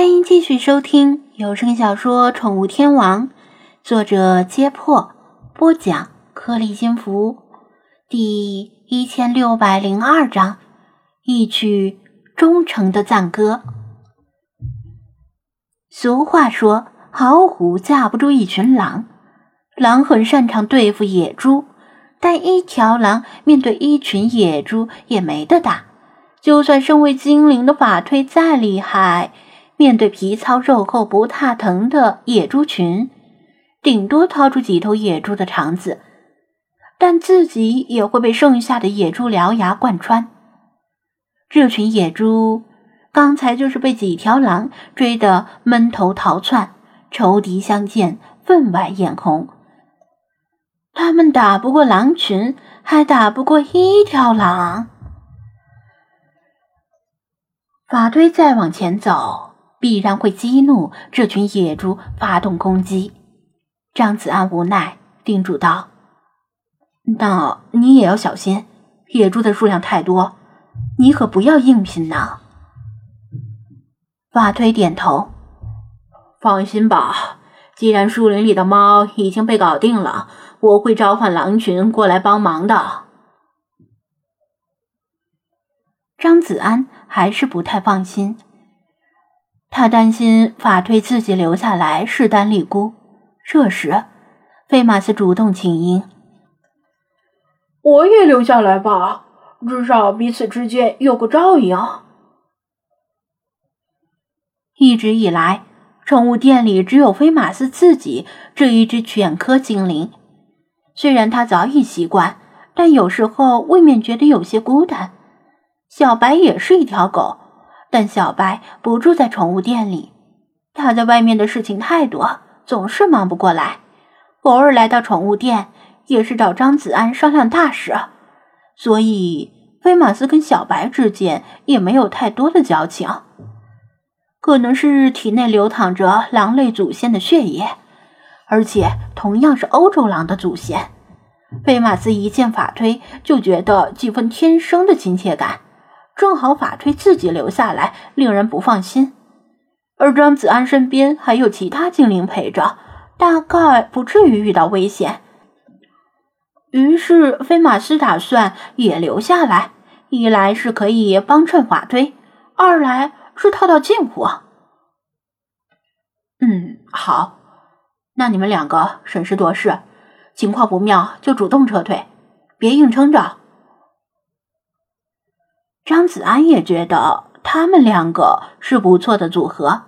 欢迎继续收听有声小说《宠物天王》，作者：揭破，播讲：颗粒金福，第一千六百零二章：一曲忠诚的赞歌。俗话说：“好虎架不住一群狼。”狼很擅长对付野猪，但一条狼面对一群野猪也没得打。就算身为精灵的法推再厉害，面对皮糙肉厚、不怕疼的野猪群，顶多掏出几头野猪的肠子，但自己也会被剩下的野猪獠牙贯穿。这群野猪刚才就是被几条狼追得闷头逃窜，仇敌相见，分外眼红。他们打不过狼群，还打不过一条狼。法推再往前走，必然会激怒这群野猪，发动攻击。张子安无奈叮嘱道：“那你也要小心，野猪的数量太多，你可不要硬拼呐。”法推点头：“放心吧，既然树林里的猫已经被搞定了，我会召唤狼群过来帮忙的。”张子安。还是不太放心，他担心法推自己留下来势单力孤。这时，菲马斯主动请缨：“我也留下来吧，至少彼此之间有个照应。”一直以来，宠物店里只有菲马斯自己这一只犬科精灵。虽然他早已习惯，但有时候未免觉得有些孤单。小白也是一条狗，但小白不住在宠物店里。他在外面的事情太多，总是忙不过来。偶尔来到宠物店，也是找张子安商量大事。所以，菲马斯跟小白之间也没有太多的交情。可能是体内流淌着狼类祖先的血液，而且同样是欧洲狼的祖先。菲马斯一见法推，就觉得几分天生的亲切感。正好法推自己留下来，令人不放心。而张子安身边还有其他精灵陪着，大概不至于遇到危险。于是菲马斯打算也留下来，一来是可以帮衬法推，二来是套套近乎。嗯，好，那你们两个审时度势，情况不妙就主动撤退，别硬撑着。张子安也觉得他们两个是不错的组合，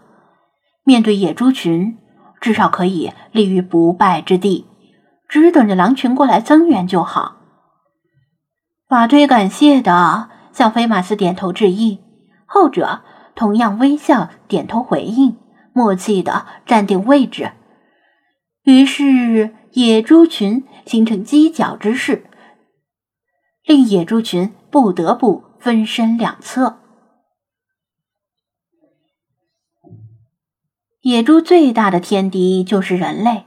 面对野猪群，至少可以立于不败之地，只等着狼群过来增援就好。法推感谢的向菲马斯点头致意，后者同样微笑点头回应，默契的站定位置。于是野猪群形成犄角之势，令野猪群不得不。分身两侧，野猪最大的天敌就是人类，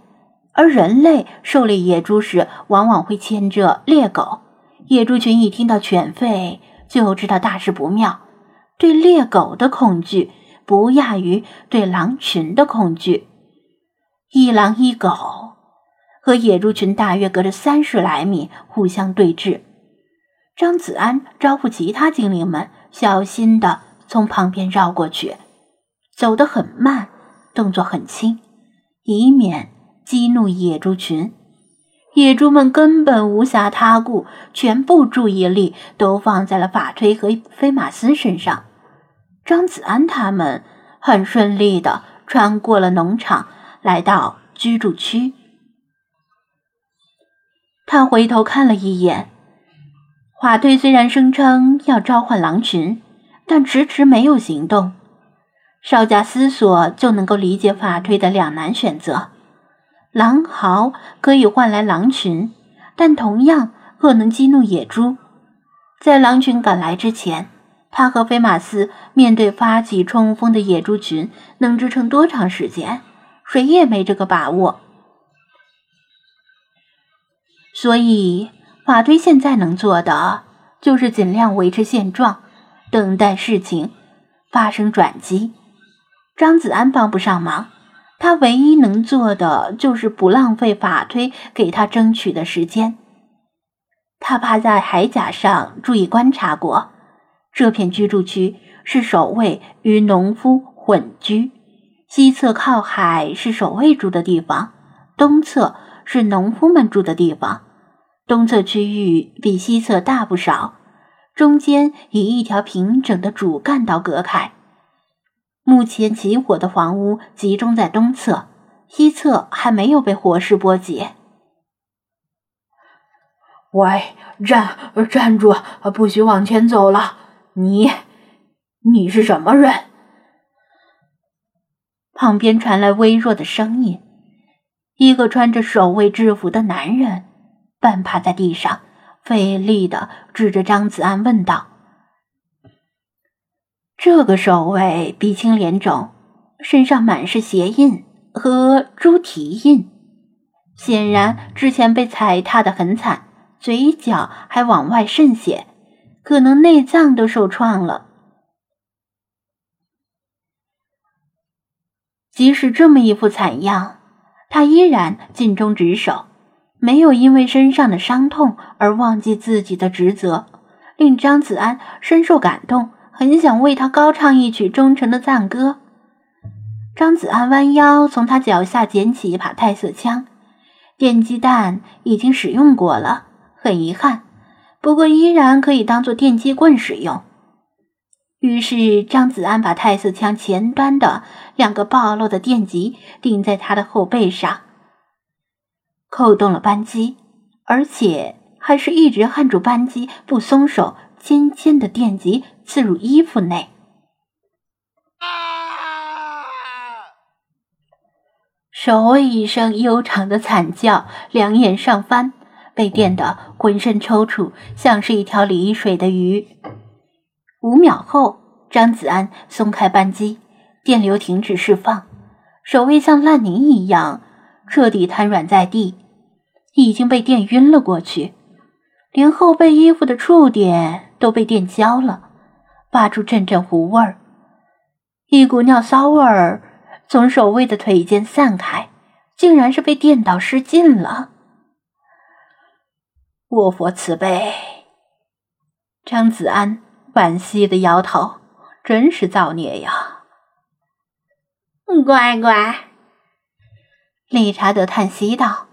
而人类狩猎野猪时，往往会牵着猎狗。野猪群一听到犬吠，就知道大事不妙，对猎狗的恐惧不亚于对狼群的恐惧。一狼一狗和野猪群大约隔着三十来米，互相对峙。张子安招呼其他精灵们小心的从旁边绕过去，走得很慢，动作很轻，以免激怒野猪群。野猪们根本无暇他顾，全部注意力都放在了法推和菲马斯身上。张子安他们很顺利的穿过了农场，来到居住区。他回头看了一眼。法推虽然声称要召唤狼群，但迟迟没有行动。稍加思索就能够理解法推的两难选择：狼嚎可以换来狼群，但同样可能激怒野猪。在狼群赶来之前，他和菲马斯面对发起冲锋的野猪群，能支撑多长时间？谁也没这个把握。所以。法推现在能做的就是尽量维持现状，等待事情发生转机。张子安帮不上忙，他唯一能做的就是不浪费法推给他争取的时间。他趴在海甲上注意观察过，这片居住区是守卫与农夫混居，西侧靠海是守卫住的地方，东侧是农夫们住的地方。东侧区域比西侧大不少，中间以一条平整的主干道隔开。目前起火的房屋集中在东侧，西侧还没有被火势波及。喂，站站住！不许往前走了！你，你是什么人？旁边传来微弱的声音，一个穿着守卫制服的男人。半趴在地上，费力的指着张子安问道：“这个守卫鼻青脸肿，身上满是鞋印和猪蹄印，显然之前被踩踏的很惨，嘴角还往外渗血，可能内脏都受创了。即使这么一副惨样，他依然尽忠职守。”没有因为身上的伤痛而忘记自己的职责，令张子安深受感动，很想为他高唱一曲忠诚的赞歌。张子安弯腰从他脚下捡起一把太色枪，电击弹已经使用过了，很遗憾，不过依然可以当做电击棍使用。于是张子安把太色枪前端的两个暴露的电极钉在他的后背上。扣动了扳机，而且还是一直按住扳机不松手，尖尖的电极刺入衣服内。啊守卫一声悠长的惨叫，两眼上翻，被电得浑身抽搐，像是一条离水的鱼。五秒后，张子安松开扳机，电流停止释放，守卫像烂泥一样彻底瘫软在地。已经被电晕了过去，连后背衣服的触点都被电焦了，发出阵阵糊味儿。一股尿骚味儿从守卫的腿间散开，竟然是被电到失禁了。卧佛慈悲，张子安惋惜的摇头，真是造孽呀！乖乖，理查德叹息道。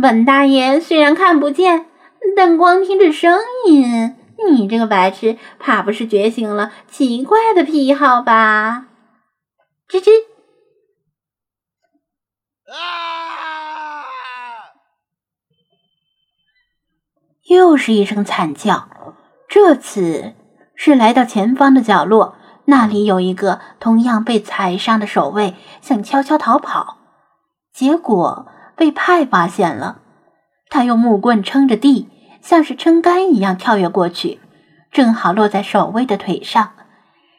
本大爷虽然看不见，但光听着声音，你这个白痴怕不是觉醒了奇怪的癖好吧？吱吱！啊又是一声惨叫，这次是来到前方的角落，那里有一个同样被踩伤的守卫，想悄悄逃跑，结果。被派发现了，他用木棍撑着地，像是撑杆一样跳跃过去，正好落在守卫的腿上，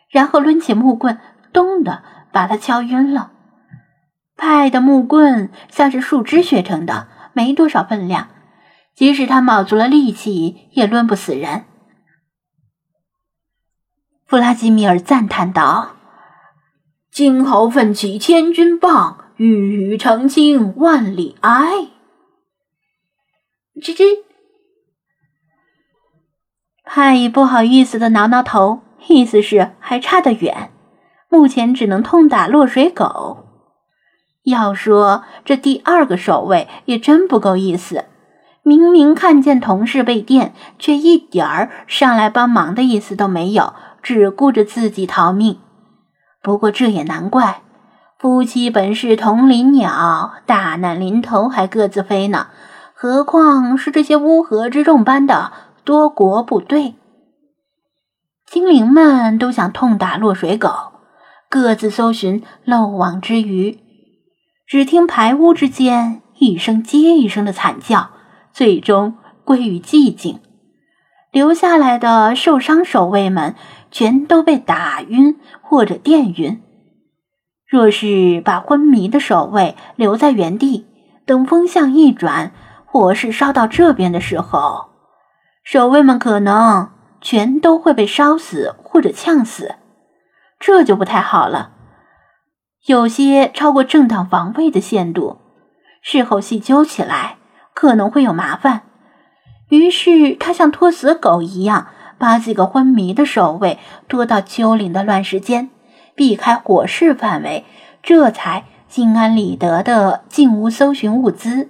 然后抡起木棍，咚的把他敲晕了。派的木棍像是树枝削成的，没多少分量，即使他卯足了力气，也抡不死人。弗拉基米尔赞叹道：“金猴奋起千钧棒。”玉宇澄清万里哀。吱吱，派不好意思的挠挠头，意思是还差得远，目前只能痛打落水狗。要说这第二个守卫也真不够意思，明明看见同事被电，却一点儿上来帮忙的意思都没有，只顾着自己逃命。不过这也难怪。夫妻本是同林鸟，大难临头还各自飞呢，何况是这些乌合之众般的多国部队？精灵们都想痛打落水狗，各自搜寻漏网之鱼。只听排屋之间一声接一声的惨叫，最终归于寂静。留下来的受伤守卫们全都被打晕或者电晕。若是把昏迷的守卫留在原地等风向一转火势烧到这边的时候守卫们可能全都会被烧死或者呛死这就不太好了。有些超过正当防卫的限度事后细究起来可能会有麻烦。于是他像拖死狗一样把几个昏迷的守卫拖到丘陵的乱石间避开火势范围这才心安理得的进屋搜寻物资。